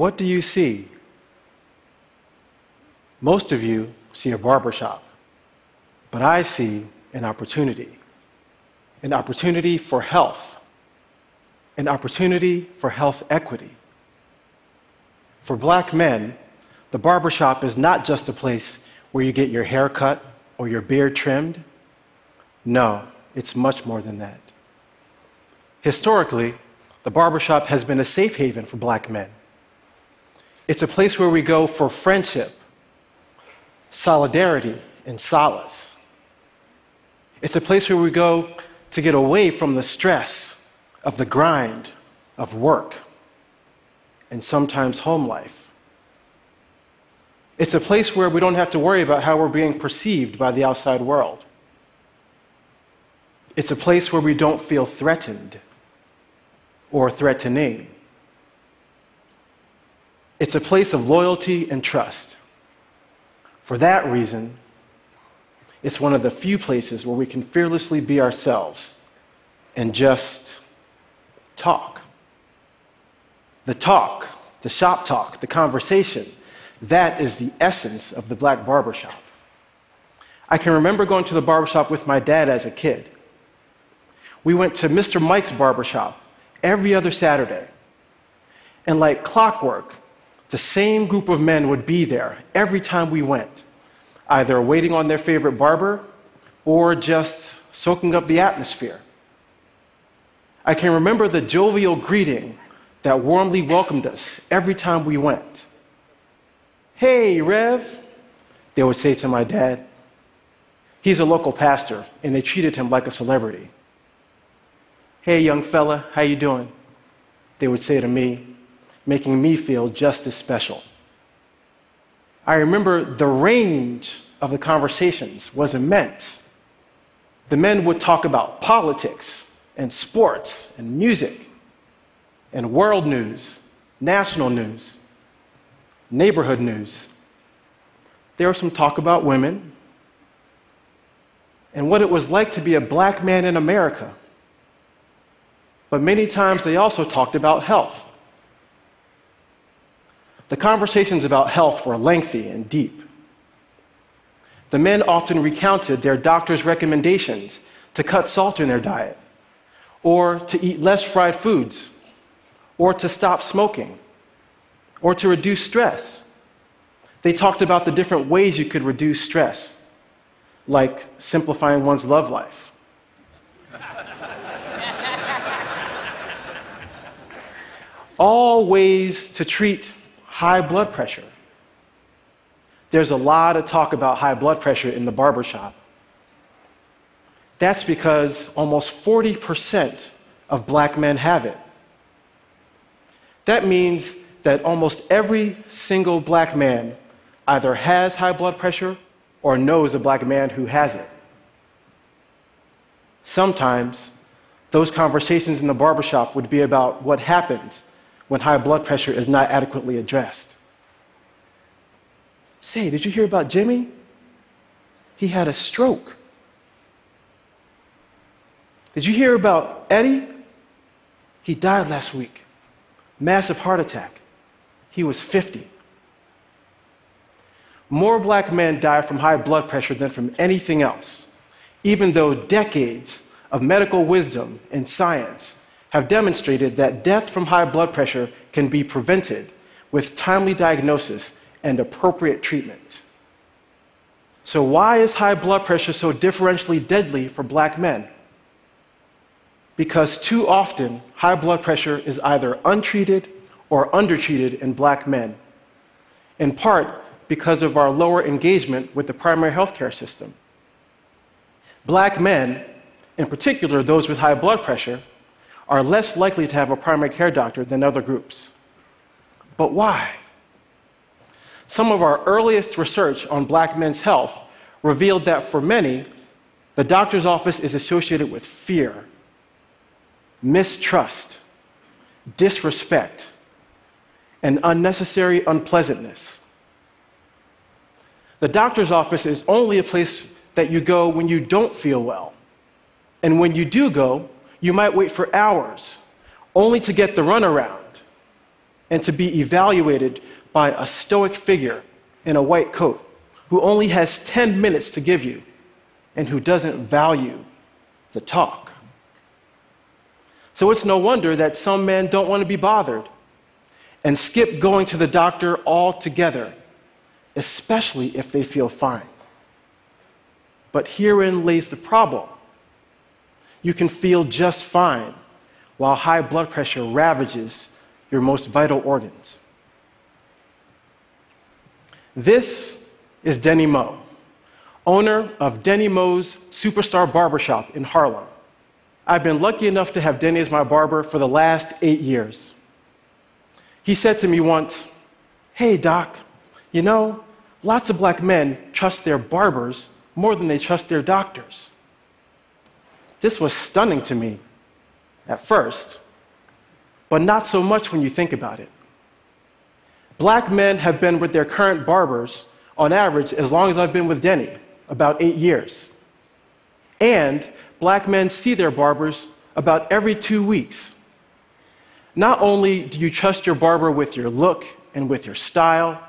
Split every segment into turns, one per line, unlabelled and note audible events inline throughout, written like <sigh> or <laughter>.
What do you see? Most of you see a barbershop, but I see an opportunity an opportunity for health, an opportunity for health equity. For black men, the barbershop is not just a place where you get your hair cut or your beard trimmed. No, it's much more than that. Historically, the barbershop has been a safe haven for black men. It's a place where we go for friendship, solidarity, and solace. It's a place where we go to get away from the stress of the grind of work and sometimes home life. It's a place where we don't have to worry about how we're being perceived by the outside world. It's a place where we don't feel threatened or threatening. It's a place of loyalty and trust. For that reason, it's one of the few places where we can fearlessly be ourselves and just talk. The talk, the shop talk, the conversation, that is the essence of the black barbershop. I can remember going to the barbershop with my dad as a kid. We went to Mr. Mike's barbershop every other Saturday. And like clockwork, the same group of men would be there every time we went either waiting on their favorite barber or just soaking up the atmosphere. I can remember the jovial greeting that warmly welcomed us every time we went. Hey, Rev, they would say to my dad. He's a local pastor, and they treated him like a celebrity. Hey, young fella, how you doing? They would say to me, making me feel just as special. I remember the range of the conversations was immense. The men would talk about politics and sports and music and world news, national news, neighborhood news. There was some talk about women and what it was like to be a black man in America. But many times they also talked about health. The conversations about health were lengthy and deep. The men often recounted their doctor's recommendations to cut salt in their diet, or to eat less fried foods, or to stop smoking, or to reduce stress. They talked about the different ways you could reduce stress, like simplifying one's love life. <laughs> All ways to treat high blood pressure. There's a lot of talk about high blood pressure in the barbershop. That's because almost 40% of black men have it. That means that almost every single black man either has high blood pressure or knows a black man who has it. Sometimes those conversations in the barbershop would be about what happens when high blood pressure is not adequately addressed. Say, did you hear about Jimmy? He had a stroke. Did you hear about Eddie? He died last week. Massive heart attack. He was 50. More black men die from high blood pressure than from anything else, even though decades of medical wisdom and science have demonstrated that death from high blood pressure can be prevented with timely diagnosis and appropriate treatment. So, why is high blood pressure so differentially deadly for black men? Because too often, high blood pressure is either untreated or undertreated in black men, in part because of our lower engagement with the primary healthcare system. Black men, in particular those with high blood pressure, are less likely to have a primary care doctor than other groups. But why? Some of our earliest research on black men's health revealed that for many, the doctor's office is associated with fear, mistrust, disrespect, and unnecessary unpleasantness. The doctor's office is only a place that you go when you don't feel well. And when you do go, you might wait for hours, only to get the runaround. and to be evaluated by a stoic figure in a white coat who only has 10 minutes to give you and who doesn't value the talk. So it's no wonder that some men don't want to be bothered and skip going to the doctor altogether, especially if they feel fine. But herein lays the problem. You can feel just fine while high blood pressure ravages your most vital organs. This is Denny Moe, owner of Denny Moe's Superstar Barbershop in Harlem. I've been lucky enough to have Denny as my barber for the last eight years. He said to me once, Hey, Doc, you know, lots of black men trust their barbers more than they trust their doctors. This was stunning to me at first, but not so much when you think about it. Black men have been with their current barbers on average as long as I've been with Denny, about eight years. And black men see their barbers about every two weeks. Not only do you trust your barber with your look and with your style,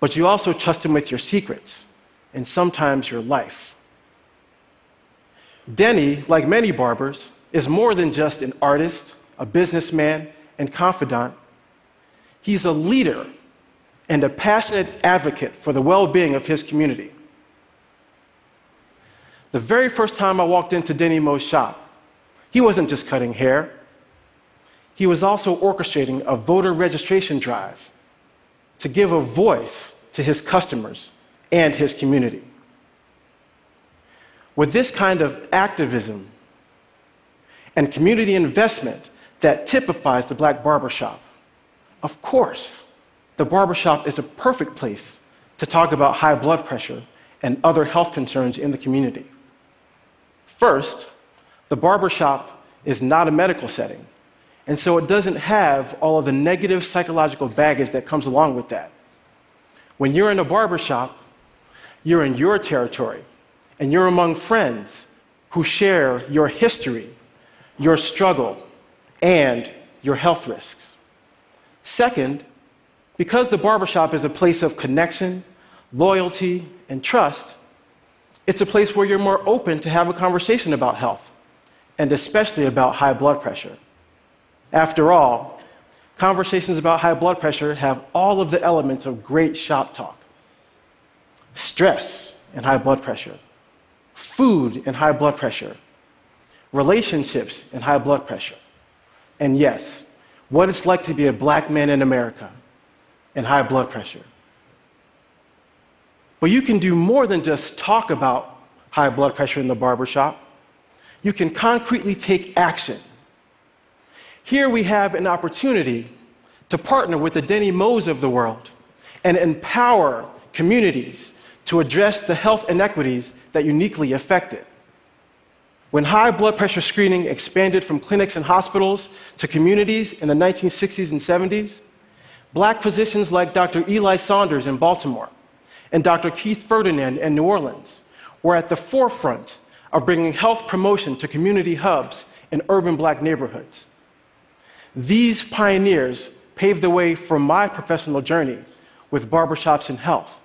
but you also trust him with your secrets and sometimes your life. Denny, like many barbers, is more than just an artist, a businessman, and confidant. He's a leader and a passionate advocate for the well being of his community. The very first time I walked into Denny Moe's shop, he wasn't just cutting hair, he was also orchestrating a voter registration drive to give a voice to his customers and his community. With this kind of activism and community investment that typifies the black barbershop, of course, the barbershop is a perfect place to talk about high blood pressure and other health concerns in the community. First, the barbershop is not a medical setting. And so it doesn't have all of the negative psychological baggage that comes along with that. When you're in a barbershop, you're in your territory and you're among friends who share your history, your struggle, and your health risks. Second, because the barbershop is a place of connection, loyalty, and trust, it's a place where you're more open to have a conversation about health, and especially about high blood pressure. After all, conversations about high blood pressure have all of the elements of great shop talk stress and high blood pressure, food and high blood pressure, relationships and high blood pressure, and yes, what it's like to be a black man in America and high blood pressure. But you can do more than just talk about high blood pressure in the barbershop. You can concretely take action here we have an opportunity to partner with the Denny Moes of the world and empower communities to address the health inequities that uniquely affect it. When high blood pressure screening expanded from clinics and hospitals to communities in the 1960s and 70s, black physicians like Dr. Eli Saunders in Baltimore and Dr. Keith Ferdinand in New Orleans were at the forefront of bringing health promotion to community hubs in urban black neighborhoods. These pioneers paved the way for my professional journey with barbershops and health,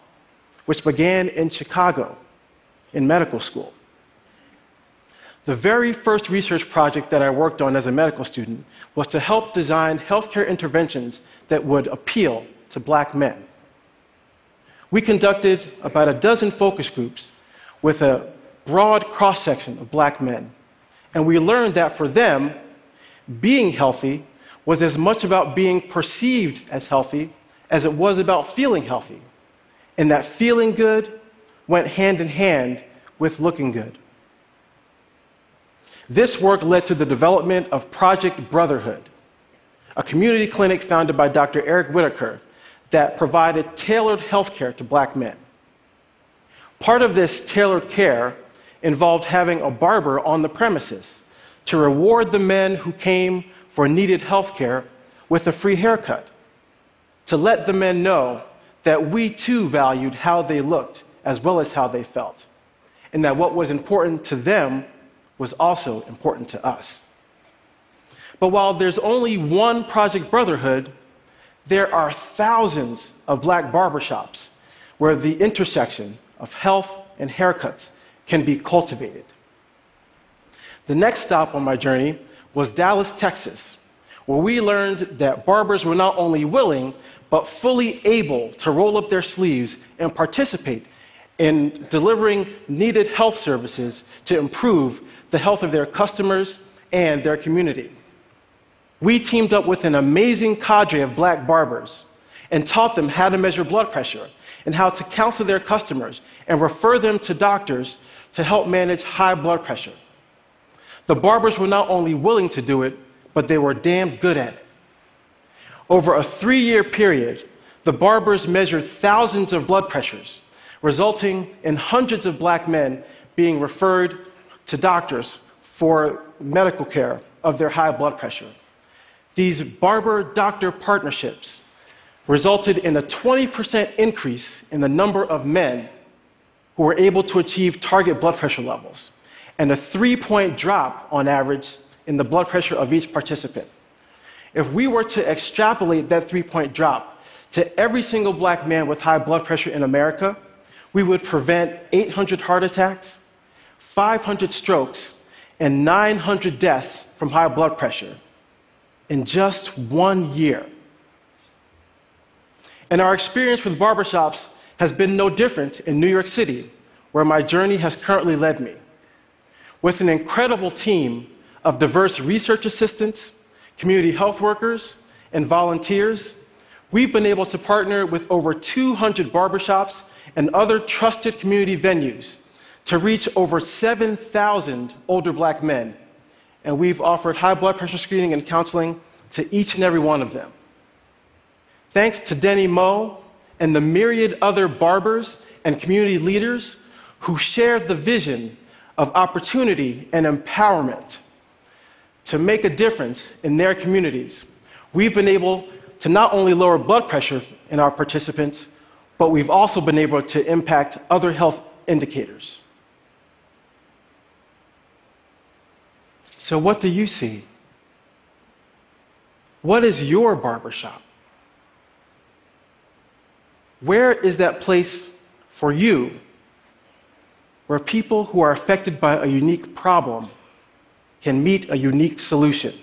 which began in Chicago in medical school. The very first research project that I worked on as a medical student was to help design healthcare interventions that would appeal to black men. We conducted about a dozen focus groups with a broad cross section of black men, and we learned that for them, being healthy was as much about being perceived as healthy as it was about feeling healthy. And that feeling good went hand in hand with looking good. This work led to the development of Project Brotherhood, a community clinic founded by Dr. Eric Whitaker that provided tailored health care to black men. Part of this tailored care involved having a barber on the premises to reward the men who came for needed health care with a free haircut, to let the men know that we too valued how they looked as well as how they felt, and that what was important to them was also important to us. But while there's only one Project Brotherhood, there are thousands of black barbershops where the intersection of health and haircuts can be cultivated. The next stop on my journey was Dallas, Texas, where we learned that barbers were not only willing, but fully able to roll up their sleeves and participate in delivering needed health services to improve the health of their customers and their community. We teamed up with an amazing cadre of black barbers and taught them how to measure blood pressure and how to counsel their customers and refer them to doctors to help manage high blood pressure. The barbers were not only willing to do it, but they were damn good at it. Over a three year period, the barbers measured thousands of blood pressures, resulting in hundreds of black men being referred to doctors for medical care of their high blood pressure. These barber doctor partnerships resulted in a 20% increase in the number of men who were able to achieve target blood pressure levels, and a three point drop on average in the blood pressure of each participant. If we were to extrapolate that three point drop to every single black man with high blood pressure in America, we would prevent 800 heart attacks, 500 strokes, and 900 deaths from high blood pressure in just one year. And our experience with barbershops has been no different in New York City, where my journey has currently led me. With an incredible team of diverse research assistants, community health workers, and volunteers, we've been able to partner with over 200 barbershops and other trusted community venues to reach over 7,000 older black men and we've offered high blood pressure screening and counseling to each and every one of them. Thanks to Denny Moe and the myriad other barbers and community leaders who shared the vision of opportunity and empowerment to make a difference in their communities, we've been able to not only lower blood pressure in our participants, but we've also been able to impact other health indicators. So, what do you see? What is your barbershop? Where is that place for you where people who are affected by a unique problem can meet a unique solution?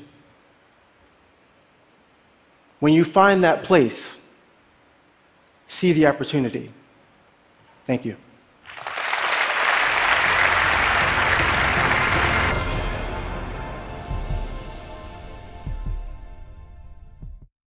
When you find that place, see the opportunity. Thank you.